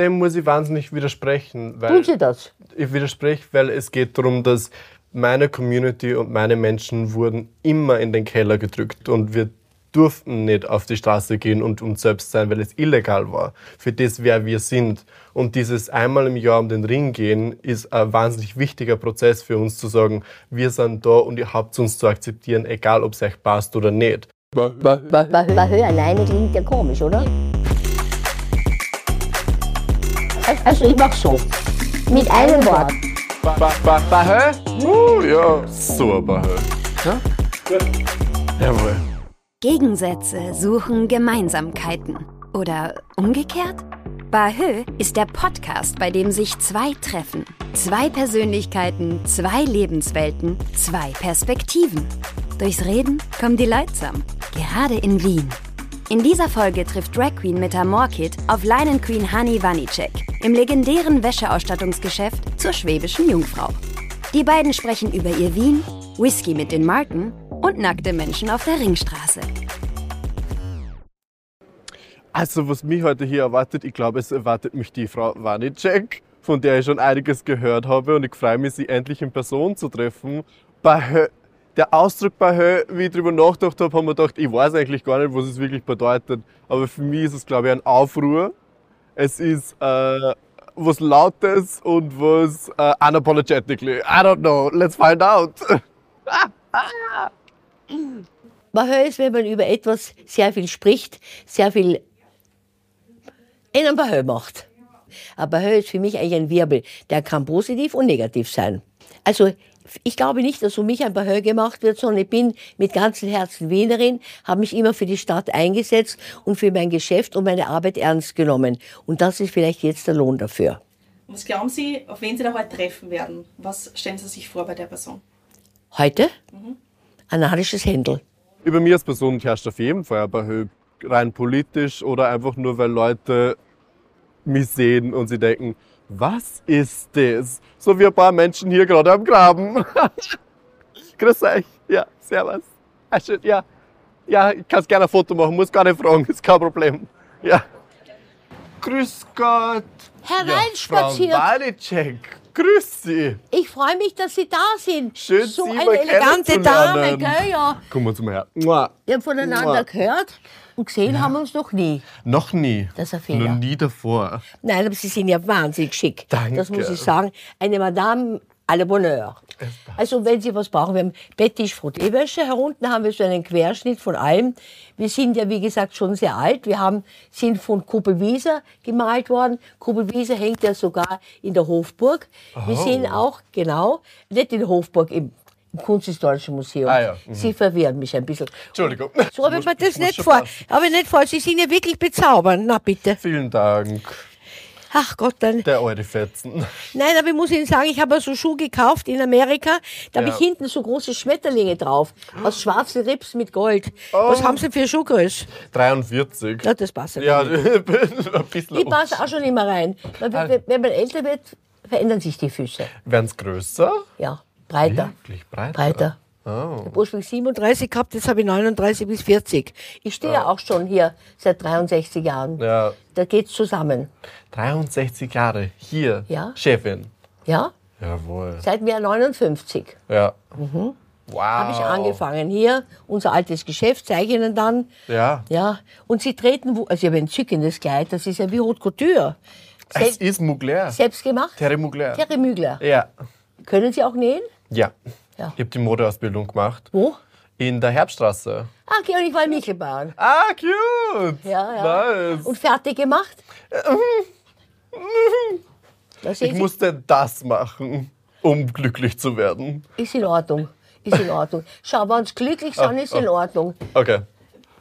dem muss ich wahnsinnig widersprechen. Weil Tun Sie das? Ich widerspreche, weil es geht darum, dass meine Community und meine Menschen wurden immer in den Keller gedrückt und wir durften nicht auf die Straße gehen und uns selbst sein, weil es illegal war. Für das, wer wir sind. Und dieses einmal im Jahr um den Ring gehen, ist ein wahnsinnig wichtiger Prozess für uns zu sagen, wir sind da und ihr habt uns zu akzeptieren, egal ob es euch passt oder nicht. Bahö alleine klingt ja komisch, oder? Also ich mach so. Mit einem Wort. Bahö? Uh, ja, so Bahö. Ja? Jawohl. Gegensätze suchen Gemeinsamkeiten. Oder umgekehrt? Bahö ist der Podcast, bei dem sich zwei treffen. Zwei Persönlichkeiten, zwei Lebenswelten, zwei Perspektiven. Durchs Reden kommen die Leutsam. Gerade in Wien. In dieser Folge trifft Drag Queen Metamorkid auf Linen Queen Hani Vanicek im legendären Wäscheausstattungsgeschäft zur schwäbischen Jungfrau. Die beiden sprechen über ihr Wien, Whisky mit den Marken und nackte Menschen auf der Ringstraße. Also, was mich heute hier erwartet, ich glaube, es erwartet mich die Frau Wanicek, von der ich schon einiges gehört habe und ich freue mich, sie endlich in Person zu treffen. Bahö, der Ausdruck Bahö, wie ich darüber nachgedacht habe, haben wir gedacht, ich weiß eigentlich gar nicht, was es wirklich bedeutet. Aber für mich ist es, glaube ich, ein Aufruhr. Es ist äh, was Lautes und was äh, unapologetically. I don't know. Let's find out. Bahö ist, wenn man über etwas sehr viel spricht, sehr viel in einem Bahö macht. Aber Bahö ist für mich eigentlich ein Wirbel, der kann positiv und negativ sein. Also ich glaube nicht, dass um mich ein Bahö gemacht wird, sondern ich bin mit ganzem Herzen Wienerin, habe mich immer für die Stadt eingesetzt und für mein Geschäft und meine Arbeit ernst genommen. Und das ist vielleicht jetzt der Lohn dafür. Was glauben Sie, auf wen Sie da heute treffen werden? Was stellen Sie sich vor bei der Person? Heute? Mhm. Ein narisches Händel. Über mir als Person herrscht auf jeden Fall ein Bahö, rein politisch oder einfach nur, weil Leute mich sehen und sie denken, was ist das? So wie ein paar Menschen hier gerade am Graben. Grüß euch. Ja, servus. Ah. Ja, ja ich kann gerne ein Foto machen, muss gar nicht fragen, ist kein Problem. Ja. Grüß Gott. Hereinspaziert. Ja, Walicek, grüß Sie. Ich freue mich, dass Sie da sind. Schön, so Sie eine elegante Dame, gell? Ja. Kommen Sie mal her. Mua. Wir haben voneinander Mua. gehört und gesehen haben wir uns noch nie. Noch nie. Das ist ein Fehler. Noch nie davor. Nein, aber Sie sind ja wahnsinnig schick. Danke. Das muss ich sagen. Eine Madame à la Bonheur. Also wenn Sie was brauchen, wir haben Betttisch, Frottee-Wäsche. Herunten haben wir so einen Querschnitt von allem. Wir sind ja, wie gesagt, schon sehr alt. Wir haben, sind von Kuppelwieser gemalt worden. Kuppelwieser hängt ja sogar in der Hofburg. Wir Oh. sind auch, genau, nicht in der Hofburg, im, im Kunsthistorischen Museum. Ah ja, mhm. Sie verwirren mich ein bisschen. Entschuldigung. So habe ich mir das nicht vor. Aber nicht vor. Sie sind ja wirklich bezaubernd. Na bitte. Vielen Dank. Ach Gott, dann. Der alte Fetzen. Nein, aber ich muss Ihnen sagen, ich habe so Schuh gekauft in Amerika. Da habe Ja. ich hinten so große Schmetterlinge drauf. Aus schwarzen Rips mit Gold. Was haben Sie für Schuhgröße? 43. Ja, das passt Ja, nicht. ein bisschen. Ich passe auch schon immer rein. Weil, wenn- wenn man älter wird, verändern sich die Füße. Werden es größer? Ja, breiter. Wirklich breiter? Breiter. Oh. Ich habe ursprünglich 37 gehabt, jetzt habe ich 39 bis 40. Ich stehe ja auch schon hier seit 63 Jahren. Ja, Da geht's zusammen. 63 Jahre. Hier. Ja. Chefin. Ja, Jawohl. seit mir 59. Ja. Wow. habe ich angefangen. Hier, unser altes Geschäft, zeige ich Ihnen dann. Ja. Ja, und Sie treten, wo- also ich habe ein entzückendes Kleid, das ist ja wie Haute Couture. Es Sel ist Mugler. selbst gemacht? Terry Mugler. Terry Mügler. Ja. Können Sie auch nähen? Ja. Ja. Ich habe die Modeausbildung gemacht. Wo? In der Herbststraße. Ah, okay, und ich war in Michelbahn. Ah, cute. Ja, ja. Nice. Und fertig gemacht? Da Ich Sie, musste das machen, um glücklich zu werden. ist in Ordnung. Ist in Ordnung. Schau, wenn Sie glücklich sind, ist in Ordnung. Okay.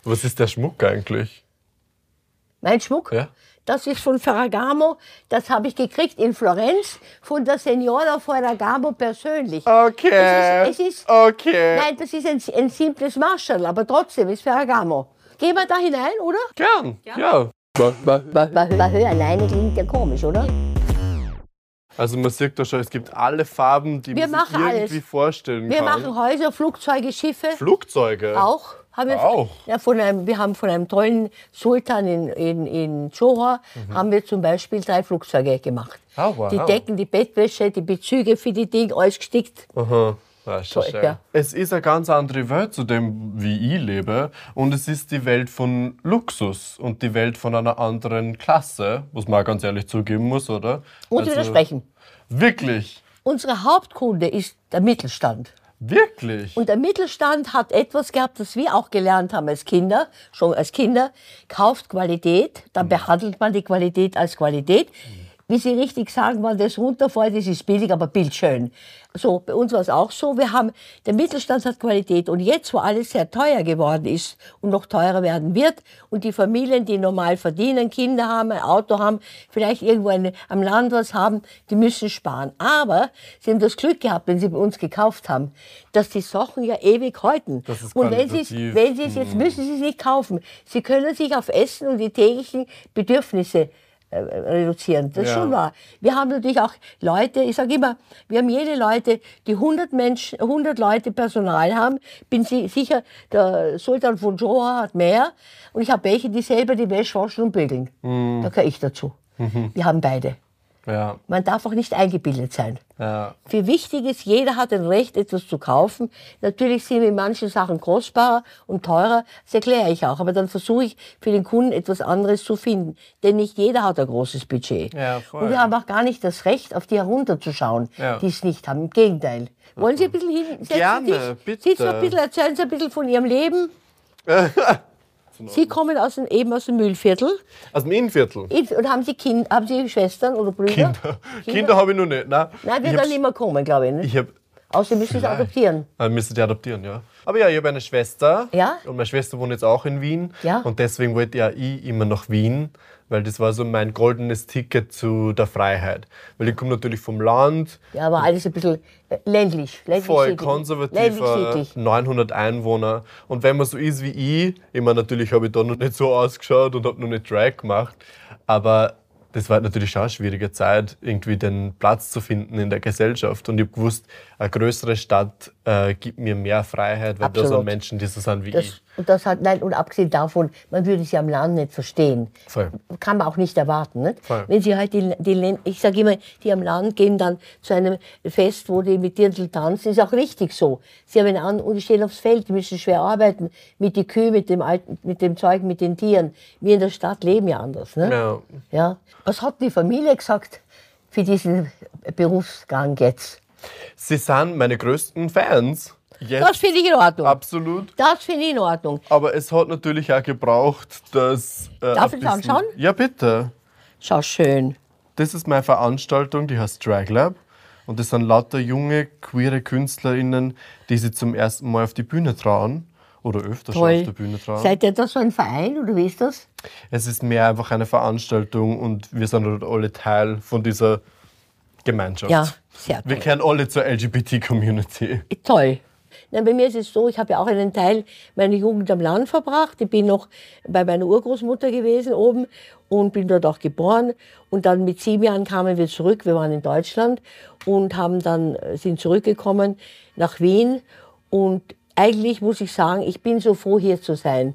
Was ist der Schmuck eigentlich? Mein Schmuck? Ja. Das ist von Ferragamo. Das habe ich gekriegt in Florenz von der Signora Ferragamo persönlich. Okay. Es ist, es ist, okay. Nein, das ist ein, ein simples Marshall, aber trotzdem ist Ferragamo. Gehen wir da hinein, oder? Gern. Ja. Bahö alleine klingt ja komisch, oder? Also man sieht da schon, es gibt alle Farben, die Wir man sich irgendwie alles. vorstellen Wir kann. machen Häuser, Flugzeuge, Schiffe. Flugzeuge. Auch Haben wir, Auch? Ja, von einem, wir haben von einem tollen Sultan in, in, in Johor haben wir zum Beispiel drei Flugzeuge gemacht. Mhm. Oh, wow. Die Decken, die Bettwäsche, die Bezüge für die Dinge, alles gestickt. Aha. Ist schön. ja. Es ist eine ganz andere Welt zu dem, wie ich lebe. Und es ist die Welt von Luxus und die Welt von einer anderen Klasse, was man ganz ehrlich zugeben muss, oder? Und Also, widersprechen. Wirklich? Unsere Hauptkunde ist der Mittelstand. Wirklich? Und der Mittelstand hat etwas gehabt, das wir auch gelernt haben als Kinder, schon als Kinder, kauft Qualität, dann Mhm. behandelt man die Qualität als Qualität. Wie Sie richtig sagen, wenn das runterfällt, das ist billig, aber bildschön. So, bei uns war es auch so. Wir haben, der Mittelstand hat Qualität. Und jetzt, wo alles sehr teuer geworden ist und noch teurer werden wird und die Familien, die normal verdienen, Kinder haben, ein Auto haben, vielleicht irgendwo eine, am Land was haben, die müssen sparen. Aber sie haben das Glück gehabt, wenn sie bei uns gekauft haben, dass die Sachen ja ewig halten. Das ist und wenn sie es wenn sie es jetzt müssen sie es nicht kaufen. Sie können sich auf Essen und die täglichen Bedürfnisse reduzieren. Das ist Ja. schon wahr. Wir haben natürlich auch Leute, ich sage immer, wir haben jede Leute, die 100 Menschen, 100 Leute Personal haben. Bin si- sicher, der Sultan von Johor hat mehr. Und ich habe welche, die selber die Wäsche waschen und bügeln. Mhm. Da gehöre ich dazu. Wir haben beide. Ja. Man darf auch nicht eingebildet sein. Ja. Für wichtig ist, jeder hat ein Recht, etwas zu kaufen. Natürlich sind mir manche Sachen kostbarer und teurer, das erkläre ich auch. Aber dann versuche ich für den Kunden etwas anderes zu finden. Denn nicht jeder hat ein großes Budget. Ja, und wir haben auch gar nicht das Recht, auf die herunterzuschauen, Ja. die es nicht haben. Im Gegenteil. Wollen Sie ein bisschen hin? setzen Gerne, bitte. So ein bisschen, erzählen Sie ein bisschen von Ihrem Leben. Sie kommen aus dem, eben aus dem Mühlviertel Aus dem Innenviertel. und haben Sie, kind, haben Sie Schwestern oder Brüder? Kinder. Kinder habe ich noch nicht. Nein, Nein, wird dann nicht mehr kommen, glaube ich. Ne? Ich habe Außer müssen Sie adoptieren. Dann müsste die adoptieren, ja. Aber ja, ich habe eine Schwester. Ja? Und meine Schwester wohnt jetzt auch in Wien. Ja. Und deswegen wollte ja ich immer nach Wien, weil das war so mein goldenes Ticket zu der Freiheit. Weil ich komme natürlich vom Land, Ja, aber alles ein bisschen äh, ländlich. ländlich voll siedlich. konservativ, Ländlich äh, siedlich. 900 Einwohner. Und wenn man so ist wie ich, ich meine, natürlich habe ich da noch nicht so ausgeschaut und habe noch nicht Drag gemacht, aber das war natürlich schon eine schwierige Zeit, irgendwie den Platz zu finden in der Gesellschaft. Und ich habe gewusst, eine größere Stadt äh, gibt mir mehr Freiheit, weil da Absolut. sind Menschen, die so sind wie Das, ich. Und das hat, nein, und abgesehen davon, man würde sie am Land nicht verstehen. Voll. Kann man auch nicht erwarten. Nicht? Voll. Wenn sie halt die, die ich sage immer, die am Land gehen dann zu einem Fest, wo die mit Dirndl tanzen, ist auch richtig so. Sie haben an und stehen aufs Feld, die müssen schwer arbeiten mit den Kühen, mit dem alten, mit dem Zeug, mit den Tieren. Wir in der Stadt leben ja anders. Ne? Ja. Ja. Was hat die Familie gesagt für diesen Berufsgang jetzt? Sie sind meine größten Fans. Jetzt Das finde ich in Ordnung. absolut. Das finde ich in Ordnung. Aber es hat natürlich auch gebraucht, dass. Äh, Darf ich anschauen? Ja, bitte. Schau schön. Das ist meine Veranstaltung, die heißt Drag Lab. Und das sind lauter junge, queere KünstlerInnen, die sich zum ersten Mal auf die Bühne trauen. Oder öfter schon auf Toll. der Bühne trauen. Seid ihr da so ein Verein oder wie ist das? es ist mehr einfach eine Veranstaltung und wir sind halt alle Teil von dieser Gemeinschaft. Ja, sehr Wir toll. gehören alle zur LGBT-Community. Toll. Nein, bei mir ist es so, ich habe ja auch einen Teil meiner Jugend am Land verbracht. Ich bin noch bei meiner Urgroßmutter gewesen oben und bin dort auch geboren. Und dann mit sieben Jahren kamen wir zurück. Wir waren in Deutschland und haben dann, äh, sind zurückgekommen nach Wien. Und eigentlich muss ich sagen, ich bin so froh, hier zu sein.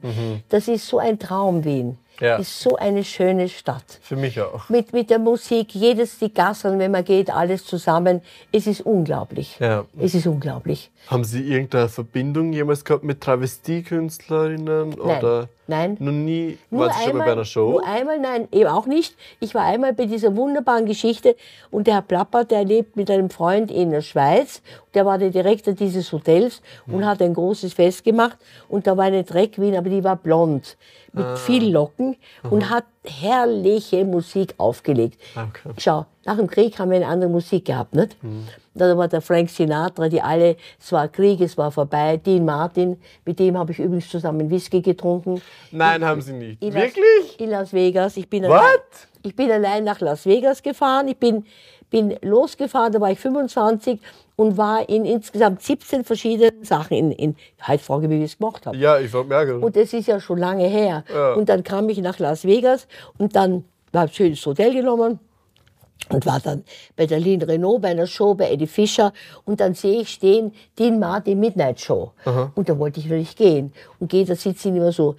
Das ist so ein Traum, Wien. Ja. Ist so eine schöne Stadt. Für mich auch. Mit, mit der Musik, jedes, die Gassen, wenn man geht, alles zusammen. Es ist unglaublich. Ja. Es ist unglaublich. Haben Sie irgendeine Verbindung jemals gehabt mit Travestiekünstlerinnen? Nein. Oder Nein. Noch nie? Nur Waren Sie schon mal bei einer Show? Nur einmal, nein, eben auch nicht. Ich war einmal bei dieser wunderbaren Geschichte und der Herr Plapper, der lebt mit einem Freund in der Schweiz. Der war der Direktor dieses Hotels und Hm. hat ein großes Fest gemacht. Und da war eine Drag Queen, aber die war blond, mit Ah. viel Locken und hat herrliche Musik aufgelegt. Okay. Schau, nach dem Krieg haben wir eine andere Musik gehabt, nicht? Hm. Da war der Frank Sinatra, die alle, es war Krieg, es war vorbei. Dean Martin, mit dem habe ich übrigens zusammen Whisky getrunken. Nein, haben Sie nicht. In Las- Wirklich? In Las Vegas. Ich bin, What? allein, ich bin allein nach Las Vegas gefahren. Ich bin, bin losgefahren, da war ich 25 und war in insgesamt 17 verschiedenen Sachen. In, in, halt frage, wie ich es gemacht habe. Ja, ich gerade. Und das ist ja schon lange her. Ja. Und dann kam ich nach Las Vegas und dann habe ich schönes Hotel genommen. und war dann bei der Lynn Renault bei einer Show bei Eddie Fischer und dann sehe ich stehen Dean Martin Midnight Show und da wollte ich natürlich gehen und gehe da sitzen immer so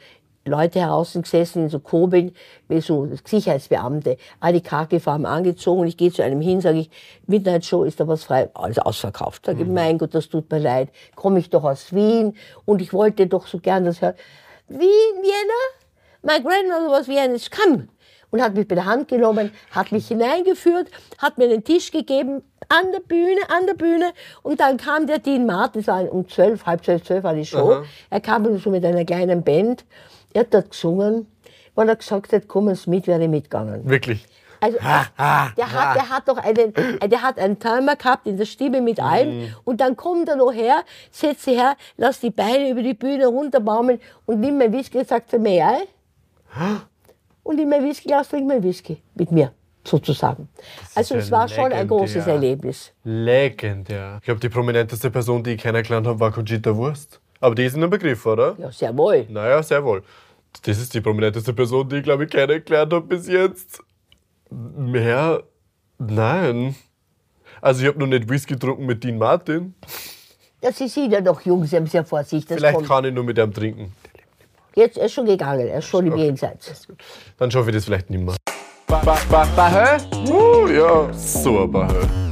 Leute draußen gesessen in so Kobeln, wie so Sicherheitsbeamte, alle kakelfarben angezogen und ich gehe zu einem hin, sage ich, Midnight Show, ist da was frei? Alles ausverkauft. Sage ich, mein Gott, das tut mir leid, komme ich doch aus Wien und ich wollte doch so gern das hören. Wien, Vienna? My grandmother was Vienna, come! Und hat mich bei der Hand genommen, hat mich hineingeführt, hat mir einen Tisch gegeben, an der Bühne, an der Bühne. Und dann kam der Dean Martin, das war um zwölf, halb zwölf, zwölf war die Show. Er kam so mit einer kleinen Band. Er hat dort gesungen. Wenn er gesagt hat, kommen Sie mit, wäre ich mitgegangen. Wirklich. Also, der, hat, der hat doch einen, der hat einen Timer gehabt in der Stimme mit allem. Und dann kommt er noch her, setzt sich her, lass die Beine über die Bühne runterbaumeln und nimmt mein Whisky und sagt, may I? Und in mein Whiskyglas trinkt mein Whisky mit mir, sozusagen. Also es war schon ein großes Erlebnis. Legendär. Ich glaube, die prominenteste Person, die ich kennengelernt habe, war Conchita Wurst. Aber die ist in einem Begriff, oder? Ja, sehr wohl. Naja, sehr wohl. Das ist die prominenteste Person, die ich, glaube ich, kennengelernt habe bis jetzt. Mehr? Nein. Also ich habe noch nicht Whisky getrunken mit Dean Martin. Ja, Sie sind ja noch jung, Sie haben vor sich. Das Vielleicht kommt. kann ich nur mit ihm trinken. Jetzt er ist schon gegangen, er ist schon im Jenseits. Dann schaffe ich das vielleicht nicht mehr. Ba, ba, ba, Bahö? Uh, ja, so ein Bahö.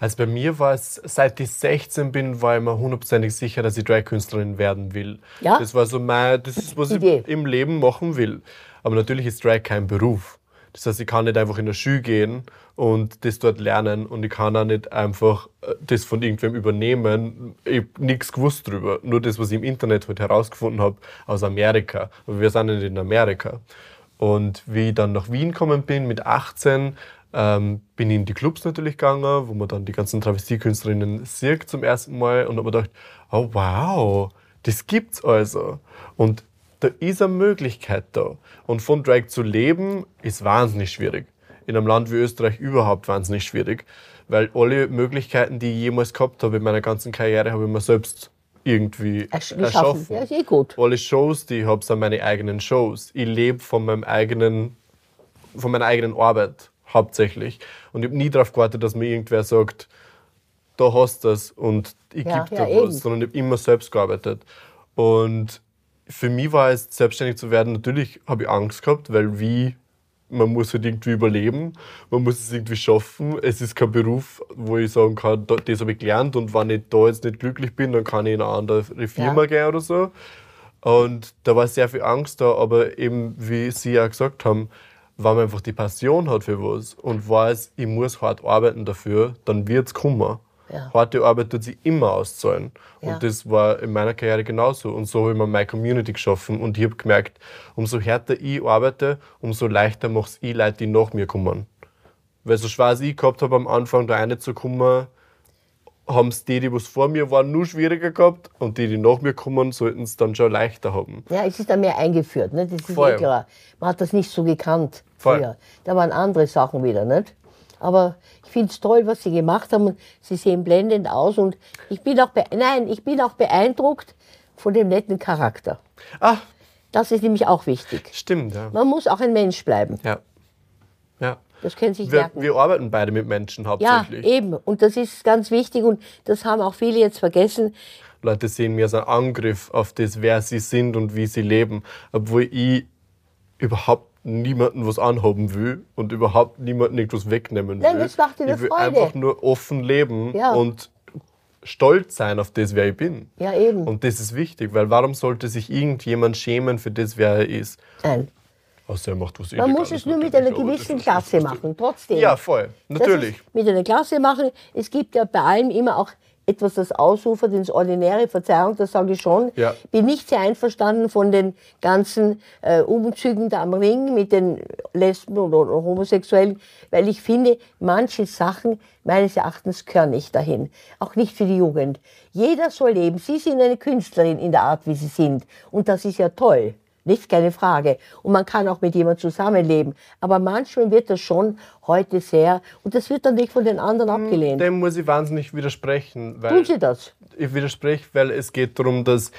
Also bei mir war es, seit ich 16 bin, war ich mir hundertprozentig sicher, dass ich Drag-Künstlerin werden will. Ja? Das war so mein, das ist, was Idee. ich im Leben machen will. Aber natürlich ist Drag kein Beruf. Das heißt, ich kann nicht einfach in der Schule gehen und das dort lernen und ich kann auch nicht einfach äh, das von irgendwem übernehmen. Ich habe nichts gewusst drüber. Nur das, was ich im Internet halt herausgefunden habe aus Amerika. Aber wir sind nicht in Amerika. Und wie ich dann nach Wien gekommen bin mit 18, ähm, bin ich in die Clubs natürlich gegangen, wo man dann die ganzen Travestiekünstlerinnen sieht zum ersten Mal und habe mir gedacht, oh wow, das gibt's also. Und da ist eine Möglichkeit da. Und von Drag zu leben ist wahnsinnig schwierig. In einem Land wie Österreich überhaupt wahnsinnig schwierig. Weil alle Möglichkeiten, die ich jemals gehabt habe in meiner ganzen Karriere, habe ich mir selbst irgendwie Ersch- erschaffen. Ja, ist eh gut. Alle Shows, die ich habe, sind meine eigenen Shows. Ich lebe von meinem eigenen, von meiner eigenen Arbeit hauptsächlich. Und ich habe nie darauf gewartet, dass mir irgendwer sagt, da hast du das und ich Ja, gebe ja, dir eben. was, sondern ich habe immer selbst gearbeitet. Und für mich war es, selbstständig zu werden, natürlich habe ich Angst gehabt, weil wie, man muss halt irgendwie überleben, man muss es irgendwie schaffen. Es ist kein Beruf, wo ich sagen kann, da- das habe ich gelernt und wenn ich da jetzt nicht glücklich bin, dann kann ich in eine andere Firma Ja. gehen oder so. Und da war sehr viel Angst da, aber eben, wie Sie ja gesagt haben, wenn man einfach die Passion hat für was und weiß, ich muss hart arbeiten dafür, dann wird's kommen. Ja. Harte Arbeit tut sich immer auszahlen. Ja. Und das war in meiner Karriere genauso. Und so habe ich mir meine Community geschaffen. Und ich habe gemerkt, umso härter ich arbeite, umso leichter macht es ich Leute, die nach mir kommen. Weil so schwer ich gehabt habe, am Anfang da reinzukommen, haben es die, die was vor mir waren, nur schwieriger gehabt. Und die, die nach mir kommen, sollten es dann schon leichter haben. Ja, es ist dann mehr eingeführt, ne? das ist Voll. eh klar. Man hat das nicht so gekannt Voll. früher. Da waren andere Sachen wieder, nicht? Aber ich finde es toll, was Sie gemacht haben und Sie sehen blendend aus und ich bin auch, nein, ich bin auch beeindruckt von dem netten Charakter. Ah, Das ist nämlich auch wichtig. stimmt, ja. Man muss auch ein Mensch bleiben. Ja. ja. Das können Sie sich Wir, merken. wir arbeiten beide mit Menschen Ja, hauptsächlich. eben. Und das ist ganz wichtig und das haben auch viele jetzt vergessen. Leute sehen mir als einen Angriff auf das, wer sie sind und wie sie leben, obwohl ich überhaupt niemanden was anhaben will und überhaupt niemanden irgendwas wegnehmen will. Nein, das macht dir ich will Freude. einfach nur offen leben Ja. und stolz sein auf das, wer ich bin. Ja, eben. Und das ist wichtig, weil warum sollte sich irgendjemand schämen für das, wer er ist? Nein. Außer er macht was Man muss es nur mit einer gewissen Klasse machen, trotzdem. Ja, voll. Natürlich. Mit einer Klasse machen. Es gibt ja bei allem immer auch etwas, das ausufert ins Ordinäre. Verzeihung, das sage ich schon. Ja. Bin nicht sehr einverstanden von den ganzen äh, Umzügen da am Ring mit den Lesben oder, oder Homosexuellen, weil ich finde, manche Sachen meines Erachtens gehören nicht dahin. Auch nicht für die Jugend. Jeder soll leben. Sie sind eine Künstlerin in der Art, wie Sie sind. Und das ist ja toll. Nicht, keine Frage. Und man kann auch mit jemandem zusammenleben. Aber manchmal wird das schon heute sehr, und das wird dann nicht von den anderen abgelehnt. Dem muss ich wahnsinnig widersprechen. Weil Tun Sie das? Ich widerspreche, weil es geht darum, dass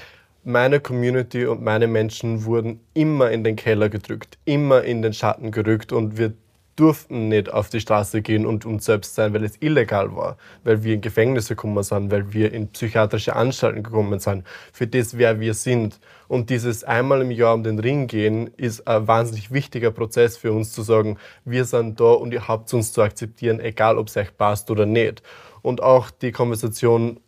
meine Community und meine Menschen wurden immer in den Keller gedrückt, immer in den Schatten gerückt und wir durften nicht auf die Straße gehen und uns selbst sein, weil es illegal war, weil wir in Gefängnisse gekommen sind, weil wir in psychiatrische Anstalten gekommen sind, für das, wer wir sind. Und dieses einmal im Jahr um den Ring gehen, ist ein wahnsinnig wichtiger Prozess für uns zu sagen, wir sind da und ihr habt uns zu akzeptieren, egal ob es euch passt oder nicht. Und auch die Konversation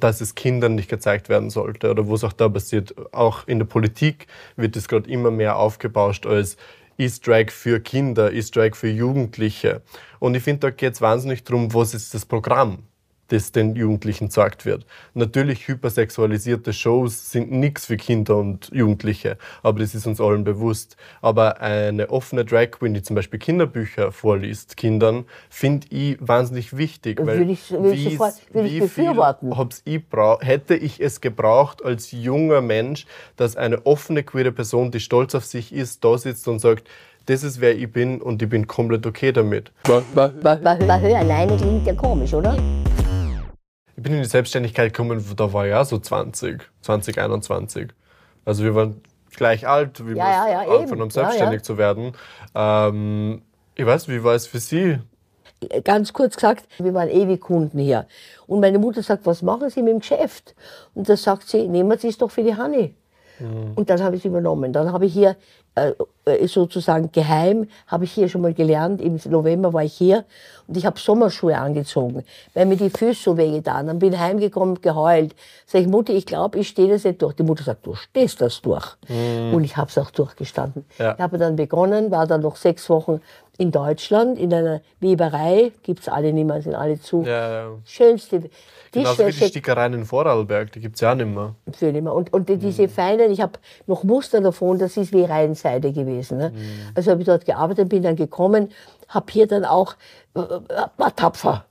dass es Kindern nicht gezeigt werden sollte oder wo es auch da passiert. Auch in der Politik wird es gerade immer mehr aufgebauscht als ist Drag für Kinder, ist Drag für Jugendliche. Und ich finde, da geht es wahnsinnig darum, was ist das Programm das den Jugendlichen gesagt wird. Natürlich hypersexualisierte Shows sind nichts für Kinder und Jugendliche, aber das ist uns allen bewusst. Aber eine offene Drag Queen, die zum Beispiel Kinderbücher vorliest, Kindern, finde ich wahnsinnig wichtig. Weil würde ich, würde ich, sofort, würde ich befürworten. Hab's ich hätte ich es gebraucht als junger Mensch, dass eine offene queere Person, die stolz auf sich ist, da sitzt und sagt, das ist wer ich bin und ich bin komplett okay damit. Bahö alleine klingt ja komisch, oder? Ich bin in die Selbstständigkeit gekommen, da war ich ja so 20, 20, 21. Also wir waren gleich alt, wie ja, wir ja, ja, angefangen haben, selbstständig ja, zu werden. Ähm, ich weiß, wie war es für Sie? Ganz kurz gesagt, wir waren ewig Kunden hier. Und meine Mutter sagt, was machen Sie mit dem Geschäft? Und da sagt sie, nehmen Sie es doch für die Hanni. Mhm. Und dann habe ich es übernommen. Dann habe ich hier sozusagen geheim, habe ich hier schon mal gelernt. Im November war ich hier und ich habe Sommerschuhe angezogen, weil mir die Füße so wehgetan haben. Bin heimgekommen, geheult. Sag ich, Mutter, ich glaube, ich stehe das nicht durch. Die Mutter sagt, du stehst das durch. Mhm. Und ich habe es auch durchgestanden. Ja. Ich habe dann begonnen, war dann noch sechs Wochen in Deutschland, in einer Weberei, gibt es alle nicht mehr, sind alle zu. Ja, ja. Schönste. Genauso wie die Stickereien in Vorarlberg, die gibt es ja auch nicht mehr. Nicht mehr. Und, und diese mhm. feinen, ich habe noch Muster davon, das ist wie Reihenseide gewesen. Ne? Mhm. Also habe ich dort gearbeitet, bin dann gekommen, habe hier dann auch, äh, äh, war tapfer.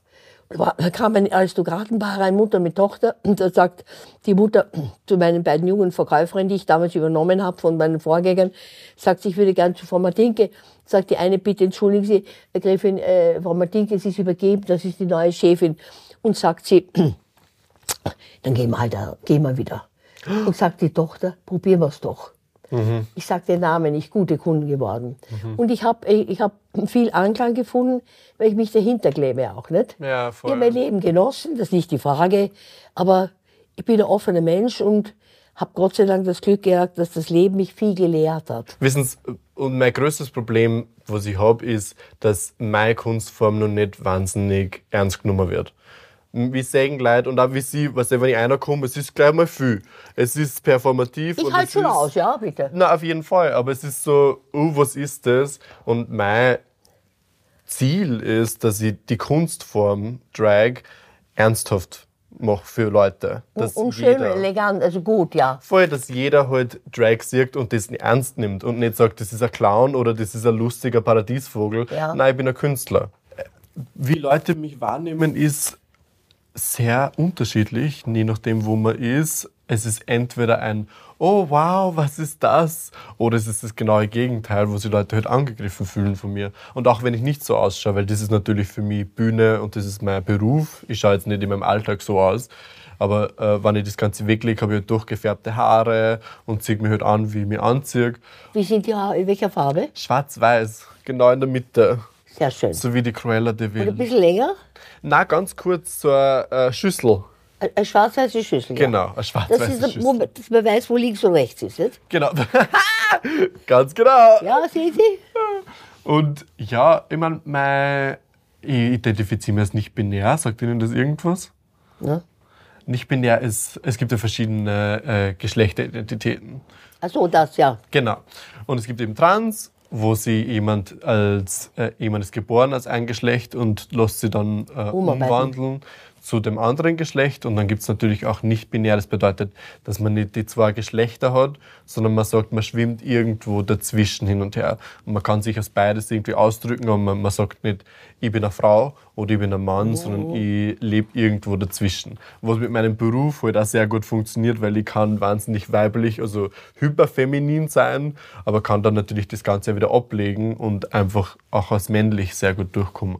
Da kam ein Aristokratenpaar rein, Mutter mit Tochter, und da sagt die Mutter zu meinen beiden jungen Verkäuferinnen, die ich damals übernommen habe von meinen Vorgängern, sagt sie, ich würde gern zu Frau Martinke. Sagt die eine, bitte entschuldigen Sie, Herr Gräfin, äh, Frau Martinke, sie ist übergeben, das ist die neue Chefin. Und sagt sie, dann gehen wir halt, gehen wir wieder. Und sagt die Tochter, probieren wir es doch. Mhm. Ich sage den Namen nicht, gute Kunden geworden. Mhm. Und ich habe ich hab viel Anklang gefunden, weil ich mich dahinter klebe auch. Nicht? Ja, voll. Ich habe mein Leben genossen, das ist nicht die Frage, aber ich bin ein offener Mensch und habe Gott sei Dank das Glück gehabt, dass das Leben mich viel gelehrt hat. Wissen Sie, und mein größtes Problem, was ich habe, ist, dass meine Kunstform noch nicht wahnsinnig ernst genommen wird wie sagen Leute und auch wie sie, was wenn ich einer komme, es ist gleich mal viel. Es ist performativ. Ich halte schon ist, aus, ja, bitte. Na, auf jeden Fall. Aber es ist so, oh, was ist das? Und mein Ziel ist, dass ich die Kunstform Drag ernsthaft mache für Leute. Dass und schön, jeder, elegant, also gut, ja. Voll, dass jeder halt Drag sieht und das ernst nimmt und nicht sagt, das ist ein Clown oder das ist ein lustiger Paradiesvogel. Ja. Nein, ich bin ein Künstler. Wie Leute mich wahrnehmen, ist sehr unterschiedlich, je nachdem, wo man ist. Es ist entweder ein Oh wow, was ist das? Oder es ist das genaue Gegenteil, wo sich Leute halt angegriffen fühlen von mir. Und auch wenn ich nicht so ausschaue, weil das ist natürlich für mich Bühne und das ist mein Beruf. Ich schaue jetzt nicht in meinem Alltag so aus. Aber äh, wenn ich das Ganze weglege, habe ich halt durchgefärbte Haare und ziehe mich halt an, wie ich mich anziehe. Wie sind die Haare? In welcher Farbe? Schwarz-weiß, genau in der Mitte. Sehr schön. So wie die Cruella de Vil. Und ein bisschen länger? Na, ganz kurz so eine äh, Schüssel. Eine schwarz-weiße Schüssel. Genau, eine schwarz-weiße das Schüssel. Wo, dass man weiß, wo links und rechts ist. Nicht? Genau. Ganz genau. Ja, sehen Sie? Und ja, ich meine, mein, ich identifiziere mich als nicht binär. Sagt Ihnen das irgendwas? Ja. Nicht binär ist, es gibt ja verschiedene äh, Geschlechteridentitäten. Ach so, das ja. Genau. Und es gibt eben Trans, wo sie jemand als äh, jemand ist geboren als ein Geschlecht und lässt sie dann äh, umwandeln zu dem anderen Geschlecht. Und dann gibt es natürlich auch nicht binär. Das bedeutet, dass man nicht die zwei Geschlechter hat, sondern man sagt, man schwimmt irgendwo dazwischen hin und her. Und man kann sich als beides irgendwie ausdrücken, aber man, man sagt nicht, ich bin eine Frau oder ich bin ein Mann, oh. sondern ich lebe irgendwo dazwischen. Was mit meinem Beruf halt auch sehr gut funktioniert, weil ich kann wahnsinnig weiblich, also hyperfeminin sein, aber kann dann natürlich das Ganze wieder ablegen und einfach auch als männlich sehr gut durchkommen.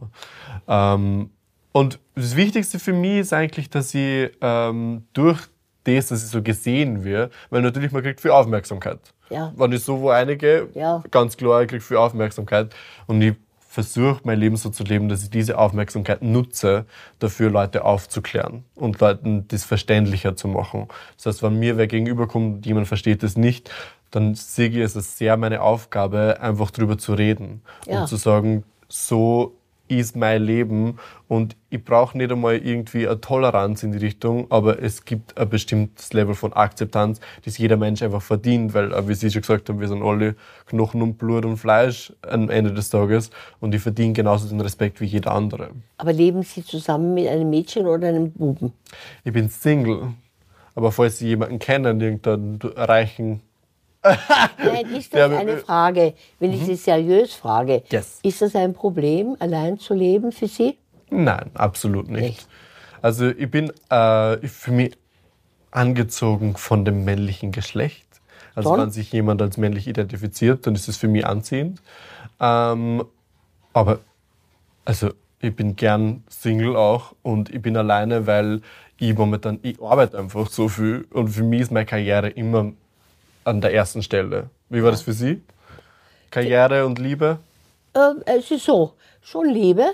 Ähm, und das Wichtigste für mich ist eigentlich, dass ich ähm, durch das, dass ich so gesehen wird, weil natürlich man kriegt viel Aufmerksamkeit. Ja. Wenn ich so wo einige, ja. ganz klar, ich kriege viel Aufmerksamkeit. Und ich versuche mein Leben so zu leben, dass ich diese Aufmerksamkeit nutze, dafür Leute aufzuklären und Leuten das verständlicher zu machen. Das heißt, wenn mir wer gegenüberkommt, jemand versteht das nicht, dann sehe ich es als sehr meine Aufgabe, einfach drüber zu reden Ja. und zu sagen, so ist mein Leben und ich brauche nicht einmal irgendwie eine Toleranz in die Richtung, aber es gibt ein bestimmtes Level von Akzeptanz, das jeder Mensch einfach verdient, weil, äh, wie Sie schon gesagt haben, wir sind alle Knochen und Blut und Fleisch am Ende des Tages und die verdienen genauso den Respekt wie jeder andere. Aber leben Sie zusammen mit einem Mädchen oder einem Buben? Ich bin Single, aber falls Sie jemanden kennen, irgendeinen reichen Nein, ist das eine Frage, wenn ich Sie seriös frage, Yes. ist das ein Problem, allein zu leben für Sie? Nein, absolut nicht. Nicht? Also ich bin äh, ich fühle mich angezogen von dem männlichen Geschlecht. Also Schon? wenn sich jemand als männlich identifiziert, dann ist es für mich anziehend. Ähm, aber also ich bin gern Single auch und ich bin alleine, weil ich momentan, ich arbeite einfach so viel und für mich ist meine Karriere immer an der ersten Stelle. Wie war das für Sie? Karriere und Liebe? Ähm, es ist so, schon Liebe.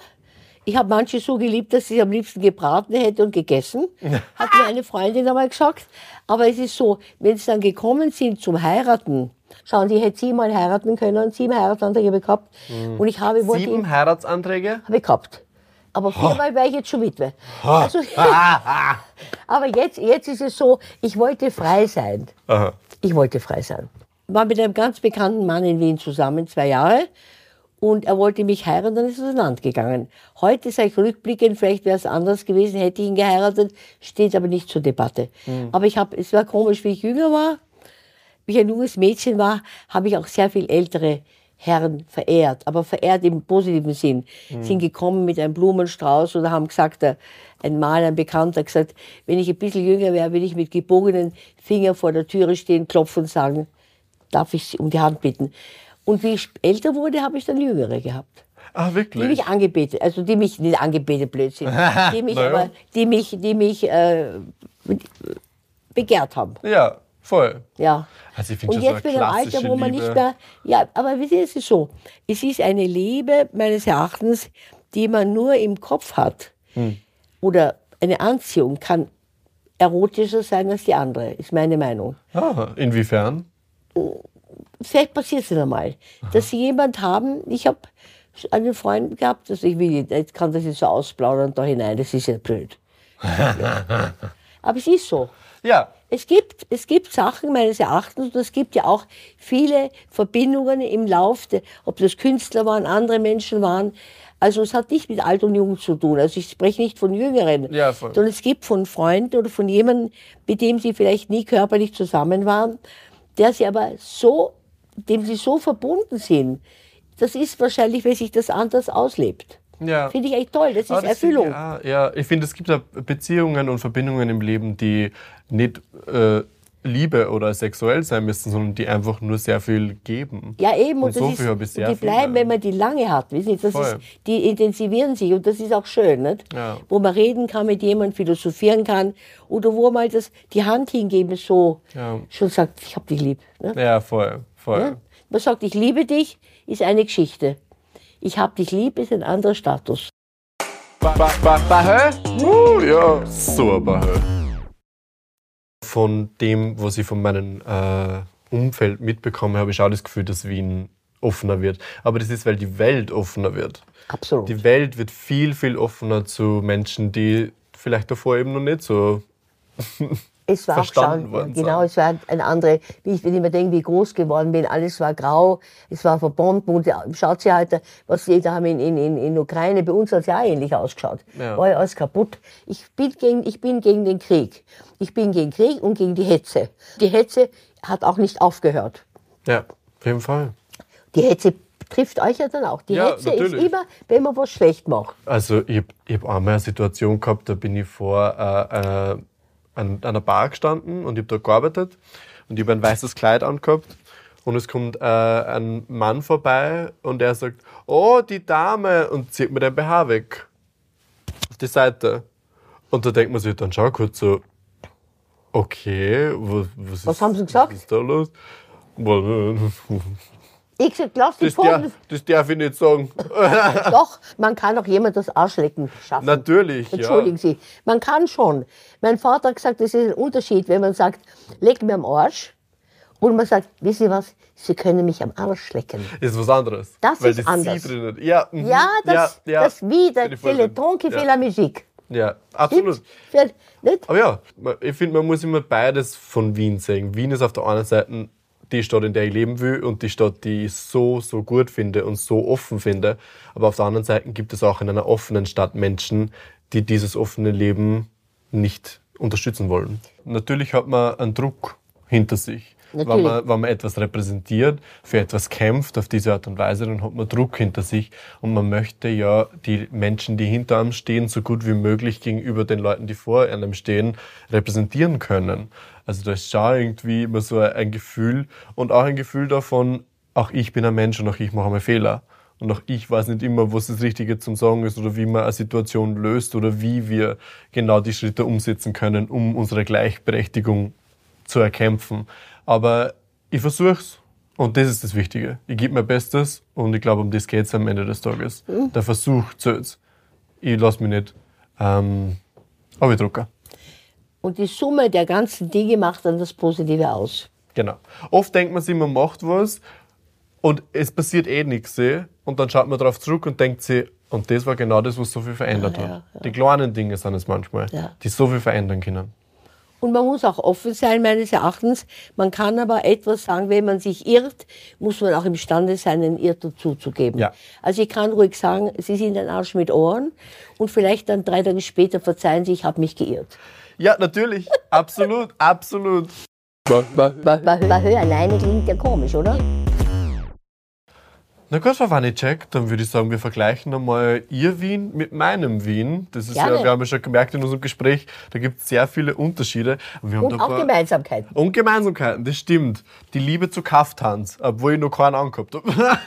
Ich habe manche so geliebt, dass ich sie am liebsten gebraten hätte und gegessen. Hat mir eine Freundin einmal gesagt. Aber es ist so, wenn sie dann gekommen sind zum Heiraten, schauen Sie, ich hätte sie mal heiraten können, sieben Heiratsanträge gehabt. Und ich habe, wollte Sieben Heiratsanträge? habe ich gehabt. Aber viermal wäre ich jetzt schon Witwe. Also, aber jetzt, jetzt ist es so, ich wollte frei sein. Aha. Ich wollte frei sein. War mit einem ganz bekannten Mann in Wien zusammen, zwei Jahre. Und er wollte mich heiraten, dann ist er ins Land gegangen. Heute sage ich rückblickend, vielleicht wäre es anders gewesen, hätte ich ihn geheiratet, steht aber nicht zur Debatte. Aber ich habe, es war komisch, wie ich jünger war, wie ich ein junges Mädchen war, habe ich auch sehr viel ältere Herren verehrt, aber verehrt im positiven Sinn. Sind gekommen mit einem Blumenstrauß oder haben gesagt, ein Mal ein Bekannter gesagt, wenn ich ein bisschen jünger wäre, würde ich mit gebogenen Fingern vor der Türe stehen, klopfen und sagen, darf ich Sie um die Hand bitten. Und wie ich älter wurde, habe ich dann Jüngere gehabt. Ah, Die wirklich? mich angebetet, also die mich nicht angebetet, Blödsinn, die mich, aber, die mich, die mich äh, begehrt haben. Ja, voll. Ja. Also ich Und jetzt bin ich im Alter, wo man Liebe. nicht mehr. Ja, aber wie Sie, es ist so. Es ist eine Liebe, meines Erachtens, die man nur im Kopf hat. Hm. Oder eine Anziehung kann erotischer sein als die andere, ist meine Meinung. Ah, inwiefern? Vielleicht passiert es einmal, dass Sie jemand haben, ich habe einen Freund gehabt, also ich will, jetzt kann das jetzt so ausplaudern da hinein, das ist ja blöd. Aber es ist so. Ja. Es gibt, es gibt Sachen meines Erachtens und es gibt ja auch viele Verbindungen im Lauf, der, ob das Künstler waren, andere Menschen waren. Also es hat nicht mit Alt und Jung zu tun. Also ich spreche nicht von Jüngeren, Ja, voll. sondern es gibt von Freunden oder von jemandem, mit dem sie vielleicht nie körperlich zusammen waren, der sie aber so, dem sie so verbunden sind. Das ist wahrscheinlich, weil sich das anders auslebt. Ja. Finde ich echt toll. Das ist Ah, das Erfüllung. Ich, ja, ja, ich finde, es gibt ja Beziehungen und Verbindungen im Leben, die nicht äh, Liebe oder sexuell sein müssen, sondern die einfach nur sehr viel geben. Ja, eben. Und Und, so das viel habe ich ist, sehr die bleiben, viele. wenn man die lange hat. Wissen Sie, das Voll. ist, die intensivieren sich und das ist auch schön, nicht? Ja. wo man reden kann mit jemandem, philosophieren kann oder wo mal das, die Hand hingeben so Ja. schon sagt, ich hab dich lieb. Ne? Ja, voll, voll. Ja? Man sagt, ich liebe dich, ist eine Geschichte. Ich hab dich lieb, ist ein anderer Status. Ba, ba, ba, Bahö? Uh, ja, so ein Bahö. Von dem, was ich von meinem äh, Umfeld mitbekomme, habe ich auch das Gefühl, dass Wien offener wird. Aber das ist, weil die Welt offener wird. Absolut. Die Welt wird viel, viel offener zu Menschen, die vielleicht davor eben noch nicht so. Es war verstanden auch worden genau, es war ein andere, wie ich, wenn ich mir denke, wie ich groß geworden bin, alles war grau, es war ja, schaut sie heute, was die da haben in, in, in, in Ukraine, bei uns hat es ja ähnlich ausgeschaut. Ja. War ja alles kaputt. Ich bin, gegen, ich bin gegen den Krieg. Ich bin gegen Krieg und gegen die Hetze. Die Hetze hat auch nicht aufgehört. Ja, auf jeden Fall. Die Hetze trifft euch ja dann auch. Die Ja, Hetze natürlich. ist immer, wenn man was schlecht macht. Also ich habe ich hab einmal eine Situation gehabt, da bin ich vor äh, äh, an einer Bar gestanden und ich habe dort gearbeitet und ich habe ein weißes Kleid angehabt und es kommt äh, ein Mann vorbei und er sagt, oh, die Dame und zieht mir den BH weg. Auf die Seite. Und da denkt man sich dann schon kurz so, okay, was, was, Was ist, haben sie gesagt? Was ist da los? Ich gesagt, lass die Das, Pfoten. das darf ich nicht sagen. Doch, man kann auch jemand das Arschlecken schaffen. Natürlich, Entschuldigen ja. Sie, man kann schon. Mein Vater hat gesagt, das ist ein Unterschied, wenn man sagt, leck mir am Arsch und man sagt, wissen Sie was, Sie können mich am Arsch lecken. Ist was anderes. Das weil ist das anders. Sie drin hat. Ja, mhm. Ja, das, ja, ja. das wie der Bin ich voll c'est le drin. ton qui ja. la musique. Ja, absolut. Nicht? Aber ja, ich finde, man muss immer beides von Wien sehen. Wien ist auf der einen Seite die Stadt, in der ich leben will und die Stadt, die ich so, so gut finde und so offen finde. Aber auf der anderen Seite gibt es auch in einer offenen Stadt Menschen, die dieses offene Leben nicht unterstützen wollen. Natürlich hat man einen Druck hinter sich. Wenn Natürlich. man, wenn man etwas repräsentiert, für etwas kämpft auf diese Art und Weise, dann hat man Druck hinter sich und man möchte ja die Menschen, die hinter einem stehen, so gut wie möglich gegenüber den Leuten, die vor einem stehen, repräsentieren können. Also da ist schon irgendwie immer so ein Gefühl und auch ein Gefühl davon, auch ich bin ein Mensch und auch ich mache einmal Fehler. Und auch ich weiß nicht immer, was das Richtige zum Sagen ist oder wie man eine Situation löst oder wie wir genau die Schritte umsetzen können, um unsere Gleichberechtigung zu erkämpfen. Aber ich versuch's und das ist das Wichtige. Ich gebe mein Bestes und ich glaube, um das geht's am Ende des Tages. Der Versuch zählt's. Ich lasse mich nicht ähm, drucken. Und die Summe der ganzen Dinge macht dann das Positive aus. Genau. Oft denkt man sich, man macht was und es passiert eh nichts. eh. Und dann schaut man darauf zurück und denkt sich, und das war genau das, was so viel verändert Ja, hat. ja, ja. Die kleinen Dinge sind es manchmal, Ja. die so viel verändern können. Und man muss auch offen sein, meines Erachtens. Man kann aber etwas sagen, wenn man sich irrt, muss man auch imstande sein, einen Irrtum zuzugeben. Ja. Also ich kann ruhig sagen, Sie sind ein Arsch mit Ohren und vielleicht dann drei Tage später verzeihen Sie, ich habe mich geirrt. Ja, natürlich. absolut, absolut. Höhe alleine klingt ja komisch, oder? Na gut, Frau Wanicek, dann würde ich sagen, wir vergleichen einmal Ihr Wien mit meinem Wien. Das ist ja, Gerne. wir haben ja schon gemerkt in unserem Gespräch, da gibt es sehr viele Unterschiede. Und, wir haben Und da auch paar- Gemeinsamkeiten. Und Gemeinsamkeiten, das stimmt. Die Liebe zu Kaftans, obwohl ich noch keinen angehabt habe.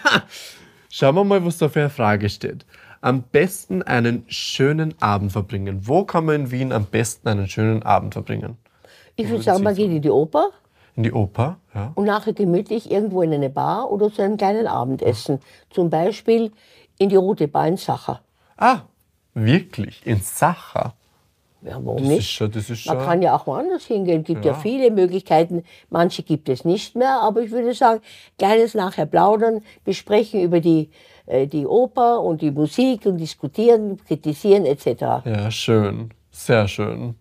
Schauen wir mal, was da für eine Frage steht. Am besten einen schönen Abend verbringen. Wo kann man in Wien am besten einen schönen Abend verbringen? Ich würde sagen, man geht in die Oper In die Oper, ja. und nachher gemütlich irgendwo in eine Bar oder zu einem kleinen Abendessen. Zum Beispiel in die Rote Bar in Sacher. Ah, wirklich? In Sacher? Ja, warum Das nicht? ist schon, das ist schon. Man kann ja auch woanders hingehen. Es gibt ja. Ja. viele Möglichkeiten. Manche gibt es nicht mehr. Aber ich würde sagen, kleines nachher plaudern, besprechen über die, die Oper und die Musik und diskutieren, kritisieren etc. Ja, schön. Sehr schön.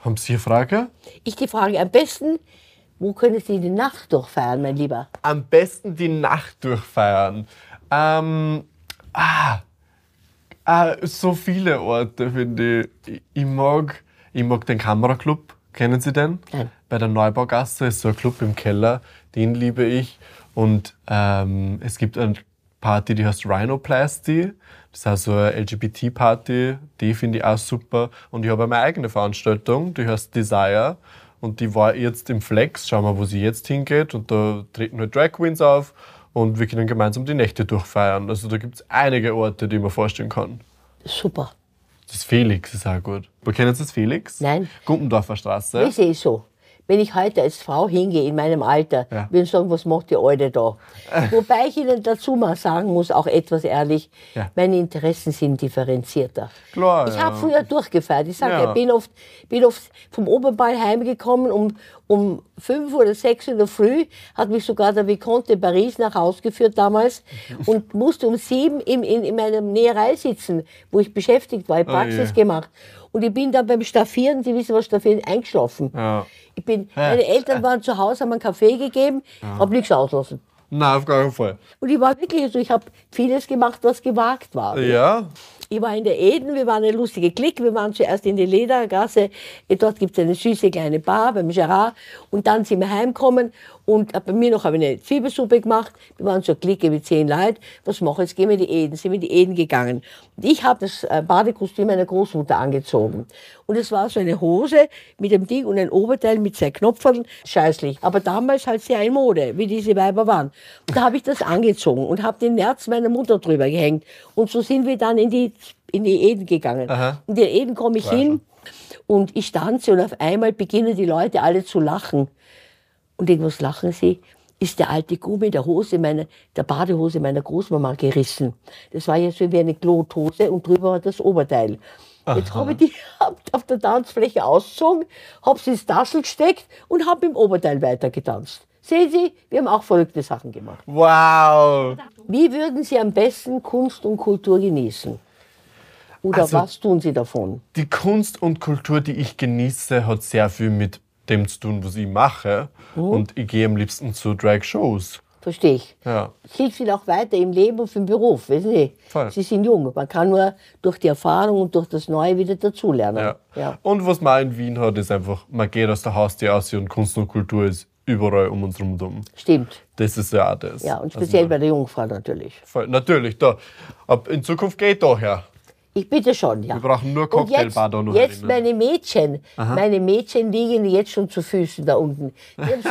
Haben Sie eine Frage? Ich die Frage am besten, wo können Sie die Nacht durchfeiern, mein Lieber? Am besten die Nacht durchfeiern. Ähm, ah, ah, so viele Orte finde ich. ich. Mag, ich mag den Kameraclub. Kennen Sie den? Nein. Bei der Neubaugasse ist so ein Club im Keller. Den liebe ich. Und ähm, es gibt eine Party, die heißt Rhinoplasty. Das ist also eine LGBT-Party. Die finde ich auch super. Und ich habe meine eigene Veranstaltung, die heißt Desire. Und die war jetzt im Flex. Schauen wir, wo sie jetzt hingeht. Und da treten halt Drag Queens auf. Und wir können gemeinsam die Nächte durchfeiern. Also da gibt es einige Orte, die man vorstellen kann. Super. Das Felix ist auch gut. Wir kennen Sie das Felix? Nein. Gumpendorfer Straße. Ich sehe so. Wenn ich heute als Frau hingehe in meinem Alter, Ja. würde ich sagen, was macht die Alte da? Wobei ich Ihnen dazu mal sagen muss, auch etwas ehrlich, Ja. meine Interessen sind differenzierter. Klar, Ich ja. habe früher durchgefeiert. Ich sage, ich bin oft, bin oft vom Oberball heimgekommen um, um fünf oder sechs in der Früh, hat mich sogar der Vicomte de Paris nach Hause geführt damals und musste um sieben in, in, in meiner Näherei sitzen, wo ich beschäftigt war, ich Praxis je. gemacht. Und ich bin dann beim Staffieren, Sie wissen was Staffieren, eingeschlafen. Ja. Ich bin, meine Eltern waren zu Hause, haben einen Kaffee gegeben, habe nichts auslassen. Nein, auf keinen Fall. Und ich war wirklich, also ich habe vieles gemacht, was gewagt war. Ja, Ich war in der Eden, wir waren eine lustige Clique. Wir waren zuerst in der Ledergasse. Dort gibt es eine süße kleine Bar beim Gerard. Und dann sind wir heimgekommen und bei mir noch habe ich eine Zwiebelsuppe gemacht. Wir waren so eine Clique mit zehn Leuten. Was machen wir? Jetzt gehen wir in die Eden. Sind wir in die Eden gegangen. Und ich habe das äh, Badekostüm meiner Großmutter angezogen. Und es war so eine Hose mit dem Ding und ein Oberteil mit zwei Knopfern. Scheißlich. Aber damals halt sehr in Mode, wie diese Weiber waren. Und da habe ich das angezogen und habe den Nerz meiner Mutter drüber gehängt. Und so sind wir dann in die, in die Eden gegangen. Aha. In die Eden komme ich hin und ich tanze und auf einmal beginnen die Leute alle zu lachen. Und ich, was lachen sie? ist der alte Gummi der Hose meiner, der Badehose meiner Großmama gerissen. Das war jetzt so wie eine Klothose und drüber war das Oberteil. Jetzt habe ich die auf der Tanzfläche ausgezogen, habe sie ins Tassel gesteckt und habe im Oberteil weitergetanzt. Sehen Sie, wir haben auch verrückte Sachen gemacht. Wow! Wie würden Sie am besten Kunst und Kultur genießen? Oder Also- was tun Sie davon? Die Kunst und Kultur, die ich genieße, hat sehr viel mit dem zu tun, was ich mache. Und ich gehe am liebsten zu Drag-Shows. Verstehe ich. Ja. hilft Ihnen auch weiter im Leben und im Beruf, wissen Sie? Voll. Sie sind jung. Man kann nur durch die Erfahrung und durch das Neue wieder dazulernen. Ja. Ja. Und was man in Wien hat, ist einfach, man geht aus der Haustür aus und Kunst und Kultur ist überall um uns herum. Stimmt. Das ist ja auch das. Ja, und Also speziell man- bei der Jungfrau natürlich. voll- natürlich, da. Ab in Zukunft geht da her. Ich bitte schon, ja. Wir brauchen nur Cocktailbar da noch jetzt erinnern. meine Mädchen, meine Mädchen liegen jetzt schon zu Füßen da unten. Die haben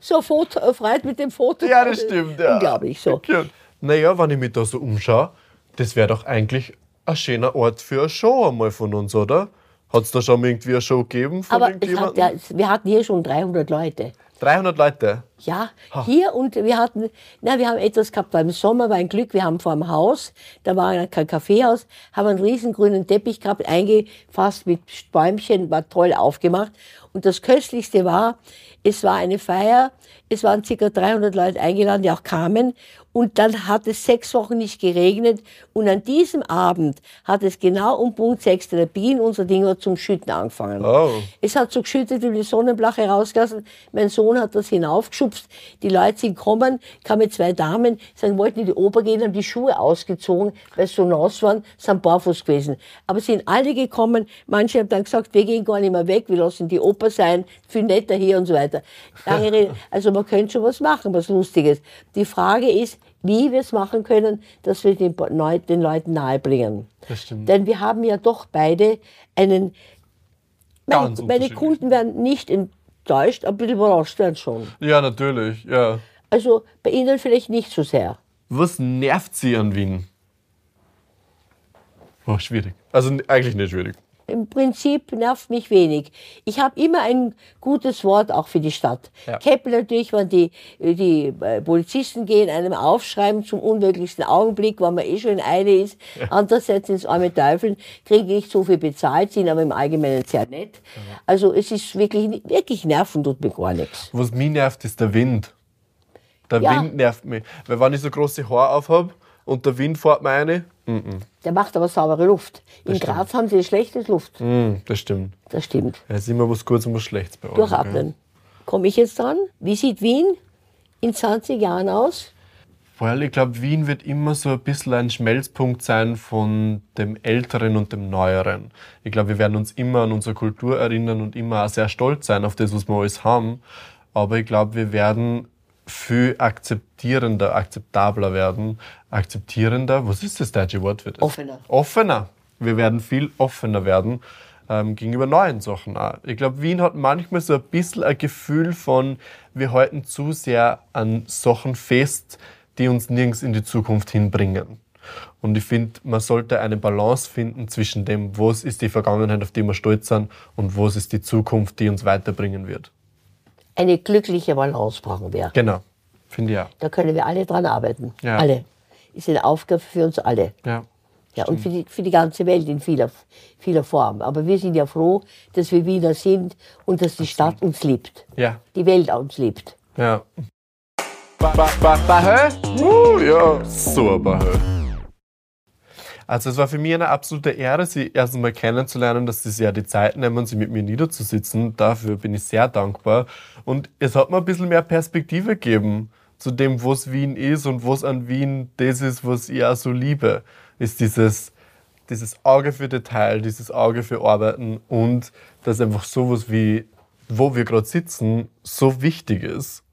so, so Foto, erfreut mit dem Foto. Ja, das stimmt. Ja. Unglaublich so. Cute. Naja, wenn ich mich da so umschaue, das wäre doch eigentlich ein schöner Ort für eine Show einmal von uns, oder? Hat es da schon irgendwie eine Show gegeben von Aber hat, ja, wir hatten hier schon 300 Leute. 300 Leute. Ja, hier und wir hatten, na, wir haben etwas gehabt, weil im Sommer war ein Glück, wir haben vor dem Haus, da war ein Kaffeehaus, haben einen riesen grünen Teppich gehabt, eingefasst mit Bäumchen, war toll aufgemacht. Und das Köstlichste war, es war eine Feier, es waren ca. 300 Leute eingeladen, die auch kamen. Und dann hat es sechs Wochen nicht geregnet. Und an diesem Abend hat es genau um Punkt sechs der Bienen unser Ding hat zum Schütten angefangen. Oh. Es hat so geschüttet, wie die Sonnenblache rausgelassen. Mein Sohn hat das hinaufgeschubst. Die Leute sind gekommen, kamen zwei Damen, sagen, wollten in die Oper gehen, haben die Schuhe ausgezogen, weil sie so nass waren, sind barfuß gewesen. Aber sind alle gekommen, manche haben dann gesagt, wir gehen gar nicht mehr weg, wir lassen die Oper sein, viel netter hier und so weiter. Also man könnte schon was machen, was Lustiges. Die Frage ist, wie wir es machen können, dass wir den, den Leuten nahebringen. Das stimmt. Denn wir haben ja doch beide einen meine, meine. Kunden werden nicht enttäuscht, aber ein bisschen überrascht werden schon. Ja, natürlich, ja. Also bei Ihnen vielleicht nicht so sehr. Was nervt Sie an Wien? Oh, schwierig. Also eigentlich nicht schwierig. Im Prinzip nervt mich wenig. Ich habe immer ein gutes Wort auch für die Stadt. Ja. Keppel natürlich, wenn die, die äh, Polizisten gehen, einem aufschreiben zum unmöglichsten Augenblick, wenn man eh schon in Eile ist. Andererseits ins arme Teufeln, kriegen nicht so viel bezahlt, sind aber im Allgemeinen sehr nett. Also es ist wirklich, wirklich nerven tut mir gar nichts. Was mich nervt, ist der Wind. Der Ja. Wind nervt mich. Weil wenn ich so große Haare auf habe und der Wind fährt mir rein, Der macht aber saubere Luft. In stimmt. Graz haben sie schlechtes Luft. mm, das stimmt. Das stimmt. Es ist immer was Gutes und was Schlechtes bei euch. Durchatmen. Komme ich jetzt dran? Wie sieht Wien in 20 Jahren aus? Weil ich glaube, Wien wird immer so ein bisschen ein Schmelzpunkt sein von dem Älteren und dem Neueren. Ich glaube, wir werden uns immer an unsere Kultur erinnern und immer auch sehr stolz sein auf das, was wir alles haben. Aber ich glaube, wir werden viel akzeptierender, akzeptabler werden. Akzeptierender, was ist das deutsche Wort für das? Offener. Offener. Wir werden viel offener werden ähm, gegenüber neuen Sachen auch. Ich glaube, Wien hat manchmal so ein bisschen ein Gefühl von, wir halten zu sehr an Sachen fest, die uns nirgends in die Zukunft hinbringen. Und ich finde, man sollte eine Balance finden zwischen dem, was ist die Vergangenheit, auf die wir stolz sind, und was ist die Zukunft, die uns weiterbringen wird. Eine glückliche Balance brauchen wir. Genau, finde ich auch. Da können wir alle dran arbeiten. Ja. Alle. Ist eine Aufgabe für uns alle. Ja. Ja, und für die, für die ganze Welt in vieler, vieler Form. Aber wir sind ja froh, dass wir Wiener sind und dass die Stadt uns liebt. Ja. Die Welt uns liebt. Ja. Ba, ba, ba, Bahö? Uh, ja, so Bahö. Also es war für mich eine absolute Ehre, Sie erst einmal kennenzulernen, dass Sie sich ja die Zeit nehmen, Sie mit mir niederzusitzen. Dafür bin ich sehr dankbar. Und es hat mir ein bisschen mehr Perspektive gegeben zu dem, was Wien ist und was an Wien das ist, was ich auch so liebe. Ist dieses, dieses Auge für Detail, dieses Auge für Arbeiten und dass einfach sowas wie, wo wir gerade sitzen, so wichtig ist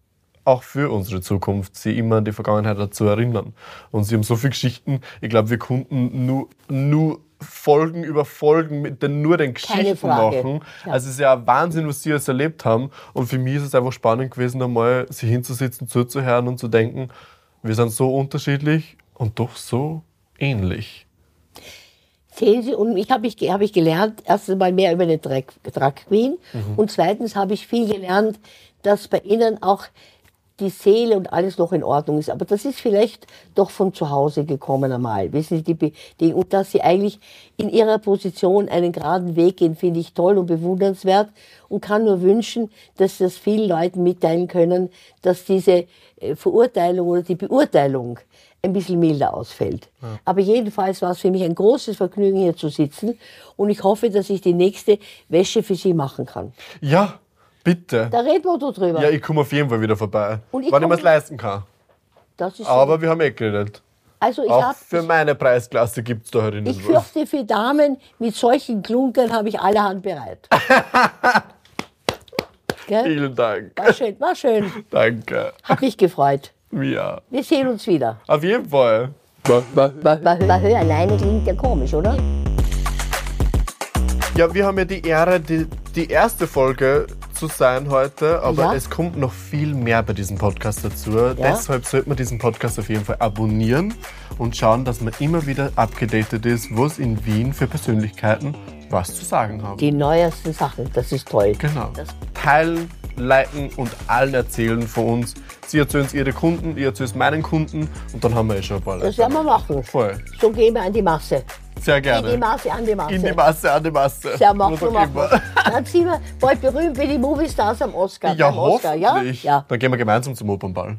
auch für unsere Zukunft, sie immer an die Vergangenheit dazu erinnern. Und sie haben so viele Geschichten, ich glaube, wir konnten nur, nur Folgen über Folgen mit den, nur den Geschichten machen. Ja. Also es ist ja Wahnsinn, was sie alles erlebt haben. Und für mich ist es einfach spannend gewesen, einmal sich hinzusitzen, zuzuhören und zu denken, wir sind so unterschiedlich und doch so ähnlich. Sehen Sie, und ich habe ich, hab ich gelernt, erstens mal mehr über eine Drag, Drag Queen und zweitens habe ich viel gelernt, dass bei Ihnen auch die Seele und alles noch in Ordnung ist. Aber das ist vielleicht doch von zu Hause gekommen einmal. Wissen Sie, die, Be- die, und dass Sie eigentlich in Ihrer Position einen geraden Weg gehen, finde ich toll und bewundernswert und kann nur wünschen, dass Sie das vielen Leuten mitteilen können, dass diese äh, Verurteilung oder die Beurteilung ein bisschen milder ausfällt. Aber jedenfalls war es für mich ein großes Vergnügen, hier zu sitzen und ich hoffe, dass ich die nächste Wäsche für Sie machen kann. Ja, bitte. Da reden wir doch drüber. Ja, ich komme auf jeden Fall wieder vorbei. Und ich wann ich komm- mir es leisten kann. das ist Aber wir haben eh geredet. also ich Auch habe für meine Preisklasse gibt es da halt Ich was. fürchte, für Damen mit solchen Klunkern habe ich allerhand bereit. Gell? Vielen Dank. War schön, war schön. Danke. Hat mich gefreut. Ja. Wir sehen uns wieder. Auf jeden Fall. Bei Höhe alleine klingt ja komisch, oder? Ja, wir haben ja die Ehre, die, die erste Folge zu sein heute, aber Ja. es kommt noch viel mehr bei diesem Podcast dazu. Deshalb sollte man diesen Podcast auf jeden Fall abonnieren und schauen, dass man immer wieder abgedatet ist, wo es in Wien für Persönlichkeiten was zu sagen haben. Die neuesten Sachen, das ist toll. Genau. Das, Teilen, liken und allen erzählen von uns. Sie erzählen es ihre Kunden, ich erzähle es meinen Kunden und dann haben wir eh schon ein paar Leute. das werden wir machen. Voll. So gehen wir an die Masse. Sehr In die gerne. Masse, an die Masse. In die Masse, an die Masse. Ja, machen machen immer. Dann sind wir bald berühmt wie die Moviestars am Oscar. Ja, Oscar, ja? Ja. Dann gehen wir gemeinsam zum Opernball.